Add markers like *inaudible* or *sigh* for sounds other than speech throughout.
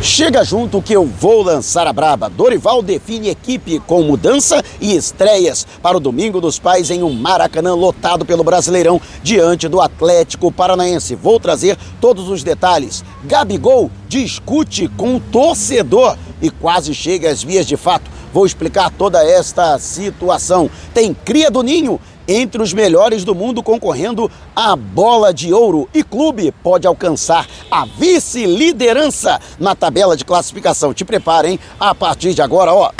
Chega junto que eu vou lançar a braba. Dorival define equipe com mudança e estreias para o Domingo dos Pais em um Maracanã lotado pelo Brasileirão diante do Atlético Paranaense. Vou trazer todos os detalhes. Gabigol discute com o torcedor e quase chega às vias de fato. Vou explicar toda esta situação. Tem cria do ninho entre os melhores do mundo concorrendo à bola de ouro e clube pode alcançar a vice-liderança na tabela de classificação. Te preparem a partir de agora, ó.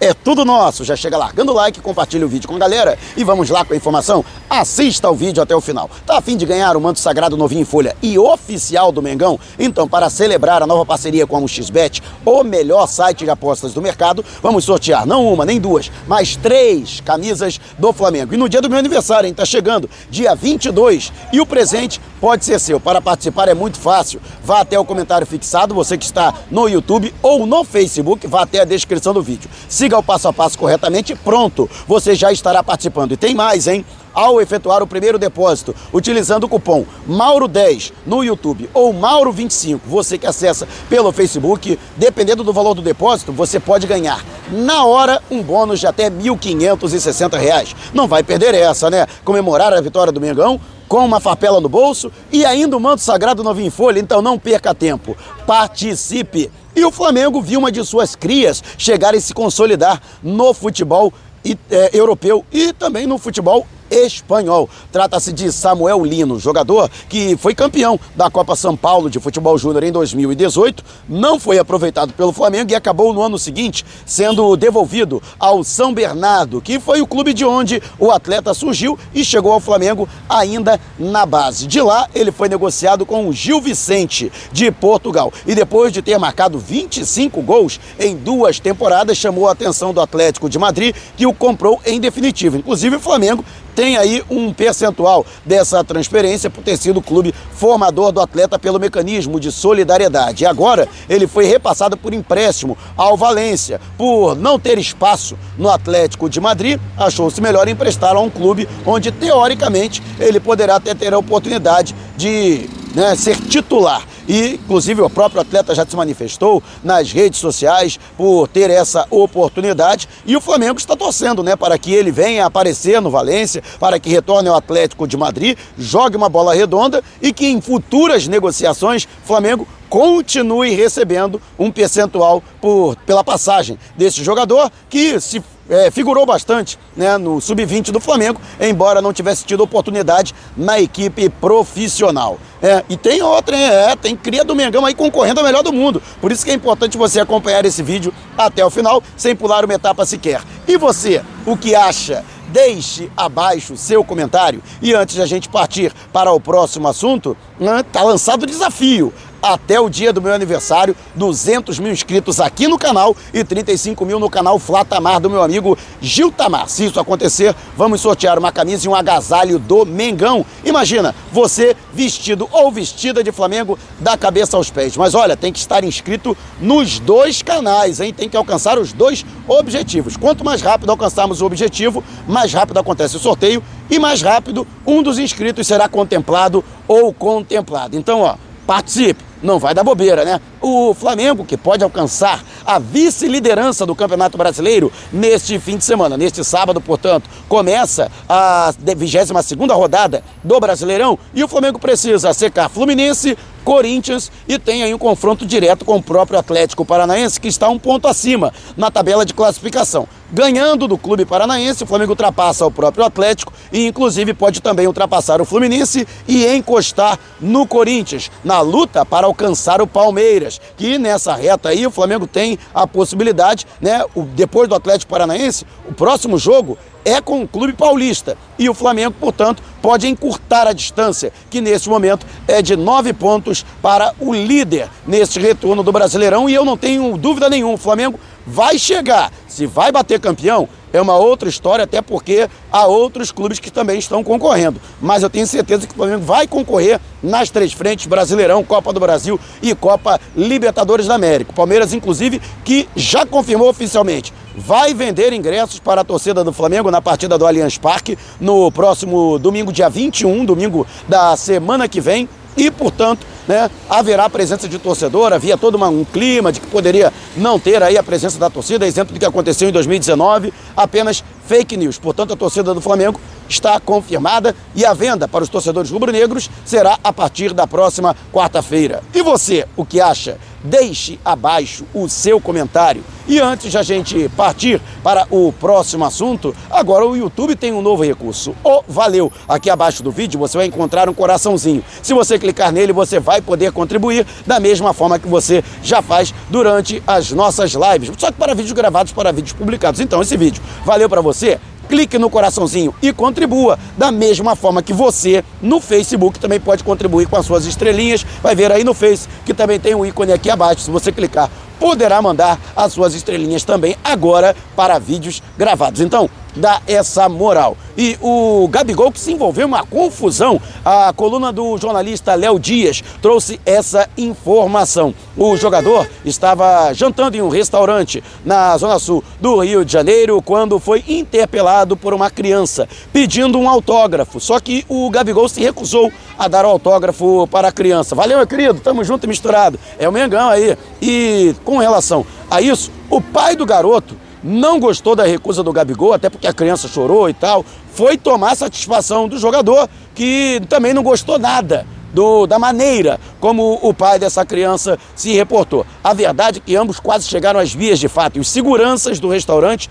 É tudo nosso. Já chega largando o like, compartilha o vídeo com a galera e vamos lá com a informação. Assista o vídeo até o final. Tá afim de ganhar o manto sagrado novinho em folha e oficial do Mengão? Então, para celebrar a nova parceria com a XBet, o melhor site de apostas do mercado, vamos sortear não uma, nem duas, mas três camisas do Flamengo. E no dia do meu aniversário, hein? Tá chegando, dia 22. E o presente pode ser seu. Para participar é muito fácil. Vá até o comentário fixado, você que está no YouTube ou no Facebook, vá até a descrição do vídeo. Siga o passo a passo corretamente, pronto, você já estará participando. E tem mais, hein? Ao efetuar o primeiro depósito, utilizando o cupom Mauro10 no YouTube ou Mauro25, você que acessa pelo Facebook, dependendo do valor do depósito, você pode ganhar na hora um bônus de até R$ 1.560. Não vai perder essa, né? Comemorar a vitória do Mengão com uma farpela no bolso e ainda o manto sagrado novinho em folha, então não perca tempo. Participe! E o Flamengo viu uma de suas crias chegar e se consolidar no futebol é, europeu e também no futebol espanhol. Trata-se de Samuel Lino, jogador que foi campeão da Copa São Paulo de Futebol Júnior em 2018, não foi aproveitado pelo Flamengo e acabou no ano seguinte sendo devolvido ao São Bernardo, que foi o clube de onde o atleta surgiu e chegou ao Flamengo ainda na base. De lá, ele foi negociado com o Gil Vicente de Portugal e depois de ter marcado 25 gols em duas temporadas, chamou a atenção do Atlético de Madrid, que o comprou em definitivo. Inclusive, o Flamengo tem aí um percentual dessa transferência por ter sido o clube formador do atleta pelo mecanismo de solidariedade. E agora ele foi repassado por empréstimo ao Valência. Por não ter espaço no Atlético de Madrid, achou-se melhor emprestá-lo a um clube onde, teoricamente, ele poderá até ter a oportunidade de né, ser titular. E, inclusive, o próprio atleta já se manifestou nas redes sociais por ter essa oportunidade. E o Flamengo está torcendo né, para que ele venha aparecer no Valência, para que retorne ao Atlético de Madrid, jogue uma bola redonda e que em futuras negociações Flamengo continue recebendo um percentual por, pela passagem desse jogador que se é, figurou bastante né, no sub-20 do Flamengo, embora não tivesse tido oportunidade na equipe profissional. É, e tem outra, é, tem cria do Mengão aí concorrendo ao melhor do mundo. Por isso que é importante você acompanhar esse vídeo até o final, sem pular uma etapa sequer. E você, o que acha? Deixe abaixo seu comentário. E antes de a gente partir para o próximo assunto, né, tá lançado o desafio até o dia do meu aniversário, 200 mil inscritos aqui no canal e 35 mil no canal Flatamar do meu amigo Gil Tamar. Se isso acontecer, vamos sortear uma camisa e um agasalho do Mengão. Imagina, você vestido ou vestida de Flamengo da cabeça aos pés. Mas olha, tem que estar inscrito nos dois canais, hein? Tem que alcançar os dois objetivos. Quanto mais rápido alcançarmos o objetivo, mais rápido acontece o sorteio e mais rápido um dos inscritos será contemplado ou contemplado. Então, ó, participe não vai dar bobeira, né? O Flamengo, que pode alcançar a vice-liderança do Campeonato Brasileiro neste fim de semana, neste sábado, portanto, começa a 22 rodada do Brasileirão e o Flamengo precisa secar Fluminense, Corinthians e tem aí um confronto direto com o próprio Atlético Paranaense, que está um ponto acima na tabela de classificação. Ganhando do clube paranaense, o Flamengo ultrapassa o próprio Atlético e, inclusive, pode também ultrapassar o Fluminense e encostar no Corinthians, na luta para alcançar o Palmeiras, que nessa reta aí o Flamengo tem a possibilidade, né? depois do Atlético Paranaense, o próximo jogo é com o clube paulista. E o Flamengo, portanto, pode encurtar a distância, que nesse momento é de nove pontos para o líder neste retorno do Brasileirão. E eu não tenho dúvida nenhuma, o Flamengo vai chegar. Se vai bater campeão, é uma outra história, até porque há outros clubes que também estão concorrendo. Mas eu tenho certeza que o Flamengo vai concorrer nas três frentes: Brasileirão, Copa do Brasil e Copa Libertadores da América. Palmeiras, inclusive, que já confirmou oficialmente vai vender ingressos para a torcida do Flamengo na partida do Allianz Parque no próximo domingo, dia 21, domingo da semana que vem. E, portanto, né? Haverá presença de torcedor, havia todo uma, um clima de que poderia não ter aí a presença da torcida, exemplo do que aconteceu em 2019, apenas fake news. Portanto, a torcida do Flamengo está confirmada e a venda para os torcedores rubro-negros será a partir da próxima quarta-feira. E você, o que acha? Deixe abaixo o seu comentário. E antes de a gente partir para o próximo assunto, agora o YouTube tem um novo recurso. O Valeu! Aqui abaixo do vídeo você vai encontrar um coraçãozinho. Se você clicar nele, você vai poder contribuir da mesma forma que você já faz durante as nossas lives, só que para vídeos gravados, para vídeos publicados. Então, esse vídeo valeu para você? Clique no coraçãozinho e contribua. Da mesma forma que você no Facebook também pode contribuir com as suas estrelinhas. Vai ver aí no Face que também tem um ícone aqui abaixo. Se você clicar, poderá mandar as suas estrelinhas também agora para vídeos gravados. Então, dá essa moral. E o Gabigol que se envolveu em uma confusão, a coluna do jornalista Léo Dias trouxe essa informação. O jogador estava jantando em um restaurante na zona sul do Rio de Janeiro quando foi interpelado por uma criança pedindo um autógrafo. Só que o Gabigol se recusou a dar o autógrafo para a criança. Valeu, meu querido, tamo junto e misturado. É o Mengão aí. E com relação a isso, o pai do garoto não gostou da recusa do Gabigol, até porque a criança chorou e tal, foi tomar satisfação do jogador, que também não gostou nada do, da maneira como o pai dessa criança se reportou. A verdade é que ambos quase chegaram às vias de fato e os seguranças do restaurante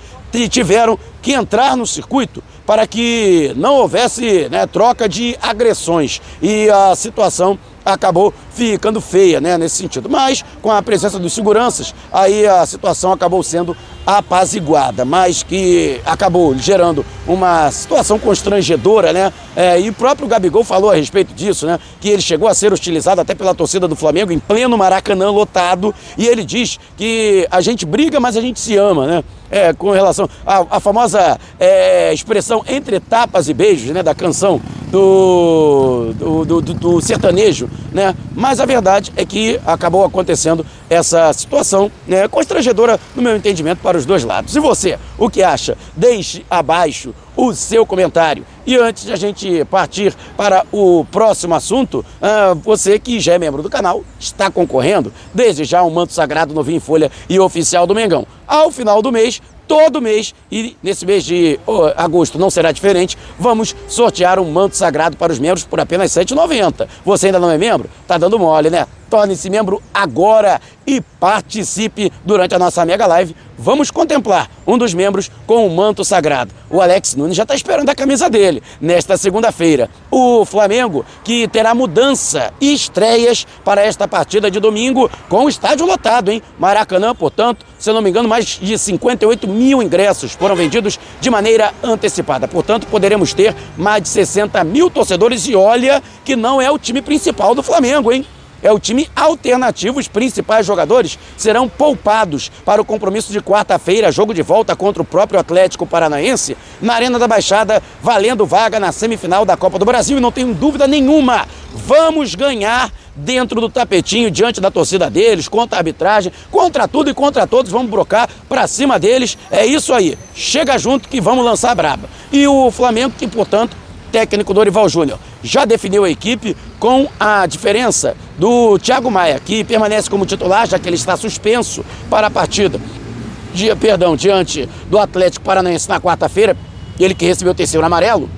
tiveram que entrar no circuito para que não houvesse né, troca de agressões e a situação acabou ficando feia, né, nesse sentido. Mas com a presença dos seguranças, aí a situação acabou sendo apaziguada, mas que acabou gerando uma situação constrangedora, né? É, e o próprio Gabigol falou a respeito disso, né? Que ele chegou a ser hostilizado até pela torcida do Flamengo em pleno Maracanã lotado, e ele diz que a gente briga, mas a gente se ama, né? É, com relação à, famosa é, expressão entre tapas e beijos, né? Da canção do, do, do, do sertanejo, né? Mas a verdade é que acabou acontecendo essa situação né, constrangedora, no meu entendimento, para os dois lados. E você, o que acha? Deixe abaixo o seu comentário. E antes de a gente partir para o próximo assunto, ah, você que já é membro do canal, está concorrendo desde já um manto sagrado novinho em folha e oficial do Mengão. Ao final do mês, todo mês, e nesse mês de agosto não será diferente, vamos sortear um manto sagrado para os membros por apenas R$ 7,90. Você ainda não é membro? Tá dando mole, né? Torne-se membro agora e participe durante a nossa mega live. Vamos contemplar um dos membros com o manto sagrado. O Alex Nunes já está esperando a camisa dele nesta segunda-feira. O Flamengo que terá mudança e estreias para esta partida de domingo com o estádio lotado, hein? Maracanã, portanto, se não me engano, mais de 58 mil ingressos foram vendidos de maneira antecipada. Portanto, poderemos ter mais de 60 mil torcedores e olha que não é o time principal do Flamengo, hein? É o time alternativo. Os principais jogadores serão poupados para o compromisso de quarta-feira, jogo de volta contra o próprio Atlético Paranaense, na Arena da Baixada, valendo vaga na semifinal da Copa do Brasil. E não tenho dúvida nenhuma, vamos ganhar dentro do tapetinho, diante da torcida deles, contra a arbitragem, contra tudo e contra todos, vamos brocar para cima deles. É isso aí. Chega junto que vamos lançar braba. E o Flamengo, que portanto técnico Dorival Júnior já definiu a equipe com a diferença do Thiago Maia, que permanece como titular, já que ele está suspenso para a partida, dia, perdão, diante do Atlético Paranaense na quarta-feira, ele que recebeu o terceiro amarelo,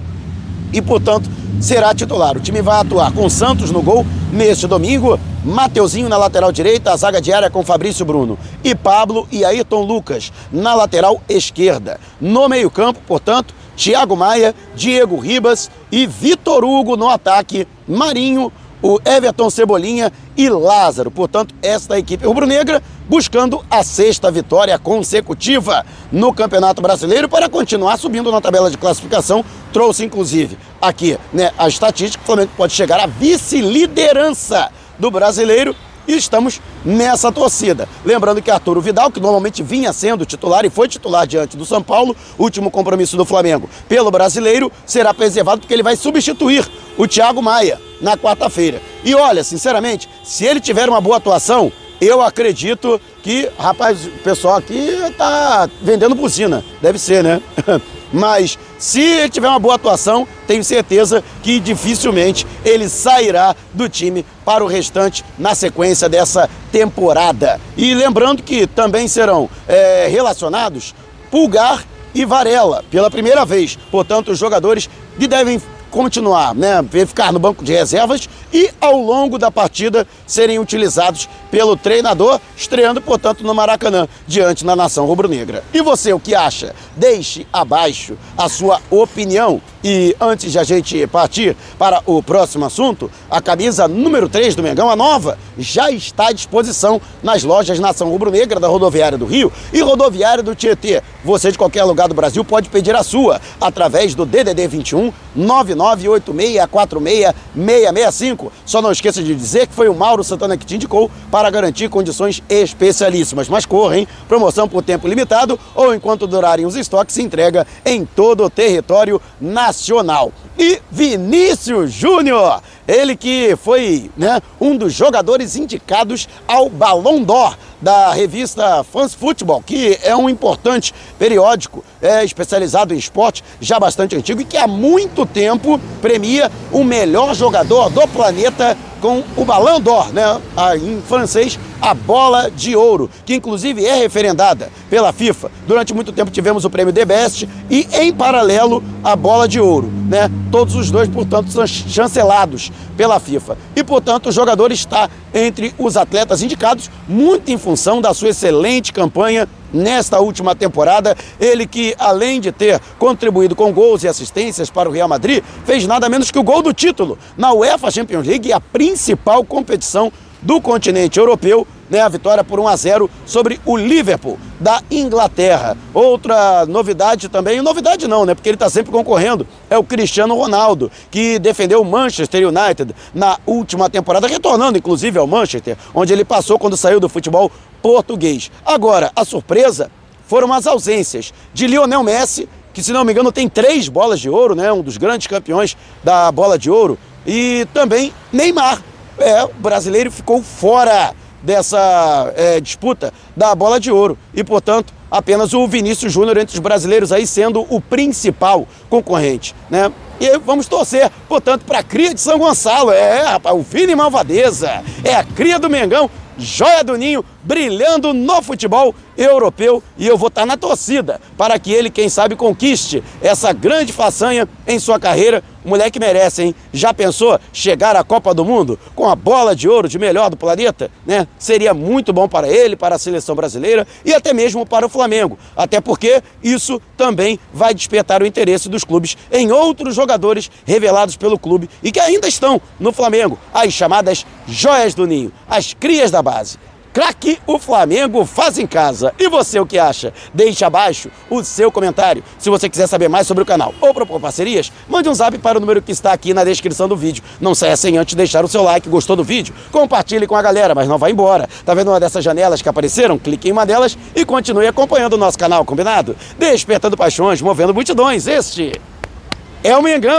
e portanto será titular. O time vai atuar com Santos no gol neste domingo, Mateuzinho na lateral direita, a zaga diária com Fabrício Bruno e Pablo e Ayrton Lucas na lateral esquerda. No meio-campo, portanto, Thiago Maia, Diego Ribas e Vitor Hugo no ataque, Marinho, o Everton Cebolinha e Lázaro. Portanto, esta equipe rubro-negra buscando a sexta vitória consecutiva no Campeonato Brasileiro para continuar subindo na tabela de classificação. Trouxe, inclusive, aqui né, a estatística, o Flamengo pode chegar à vice-liderança do Brasileiro e estamos nessa torcida. Lembrando que Arturo Vidal, que normalmente vinha sendo titular e foi titular diante do São Paulo, último compromisso do Flamengo pelo brasileiro, será preservado porque ele vai substituir o Thiago Maia na quarta-feira. E olha, sinceramente, se ele tiver uma boa atuação, eu acredito que, rapaz, o pessoal aqui tá vendendo buzina, deve ser, né? *laughs* Mas Se ele tiver uma boa atuação, tenho certeza que dificilmente ele sairá do time para o restante na sequência dessa temporada. E lembrando que também serão é, relacionados Pulgar e Varela pela primeira vez. Portanto, os jogadores que devem continuar, né, ficar no banco de reservas e ao longo da partida serem utilizados pelo treinador, estreando, portanto, no Maracanã, diante da nação rubro-negra. E você, o que acha? Deixe abaixo a sua opinião. E antes de a gente partir para o próximo assunto, a camisa número 3 do Mengão, a nova, já está à disposição nas lojas Nação Rubro-Negra da Rodoviária do Rio e Rodoviária do Tietê. Você de qualquer lugar do Brasil pode pedir a sua através do DDD 21 998646665. Só não esqueça de dizer que foi o Mauro Santana que te indicou para garantir condições especialíssimas. Mas corra, hein? Promoção por tempo limitado ou enquanto durarem os estoques, se entrega em todo o território nacional. E Vinícius Júnior, ele que foi né, um dos jogadores indicados ao Ballon d'Or da revista Fans Football, que é um importante periódico é, especializado em esporte, já bastante antigo e que há muito tempo premia o melhor jogador do planeta com o Ballon d'Or, né? em francês, a bola de ouro, que inclusive é referendada pela FIFA. Durante muito tempo tivemos o prêmio The Best e, em paralelo, a bola de ouro. Né? Todos os dois, portanto, são chancelados pela FIFA. E, portanto, o jogador está entre os atletas indicados, muito em função da sua excelente campanha nesta última temporada. Ele que, além de ter contribuído com gols e assistências para o Real Madrid, fez nada menos que o gol do título na UEFA Champions League, a principal competição do continente europeu, né, a vitória por 1 a 0 sobre o Liverpool da Inglaterra. Outra novidade também, novidade não, né, porque ele está sempre concorrendo, é o Cristiano Ronaldo, que defendeu o Manchester United na última temporada, retornando inclusive ao Manchester, onde ele passou quando saiu do futebol português. Agora, a surpresa foram as ausências de Lionel Messi, que se não me engano tem três bolas de ouro, né, um dos grandes campeões da bola de ouro, e também Neymar, é, o brasileiro ficou fora dessa é, disputa da bola de ouro. E, portanto, apenas o Vinícius Júnior entre os brasileiros aí sendo o principal concorrente, né? E vamos torcer, portanto, para a cria de São Gonçalo. É, rapaz, o Vini Malvadeza. É a cria do Mengão, joia do ninho, brilhando no futebol europeu e eu vou estar na torcida para que ele, quem sabe, conquiste essa grande façanha em sua carreira. O moleque merece, hein? Já pensou chegar à Copa do Mundo com a bola de ouro de melhor do planeta? Né? Seria muito bom para ele, para a seleção brasileira e até mesmo para o Flamengo. Até porque isso também vai despertar o interesse dos clubes em outros jogadores revelados pelo clube e que ainda estão no Flamengo, as chamadas joias do ninho, as crias da base. Craque o Flamengo faz em casa. E você o que acha? Deixe abaixo o seu comentário. Se você quiser saber mais sobre o canal ou propor parcerias, mande um zap para o número que está aqui na descrição do vídeo. Não saia sem antes deixar o seu like, gostou do vídeo? Compartilhe com a galera, mas não vá embora. Tá vendo uma dessas janelas que apareceram? Clique em uma delas e continue acompanhando o nosso canal, combinado? Despertando paixões, movendo multidões. Este é o Mengão.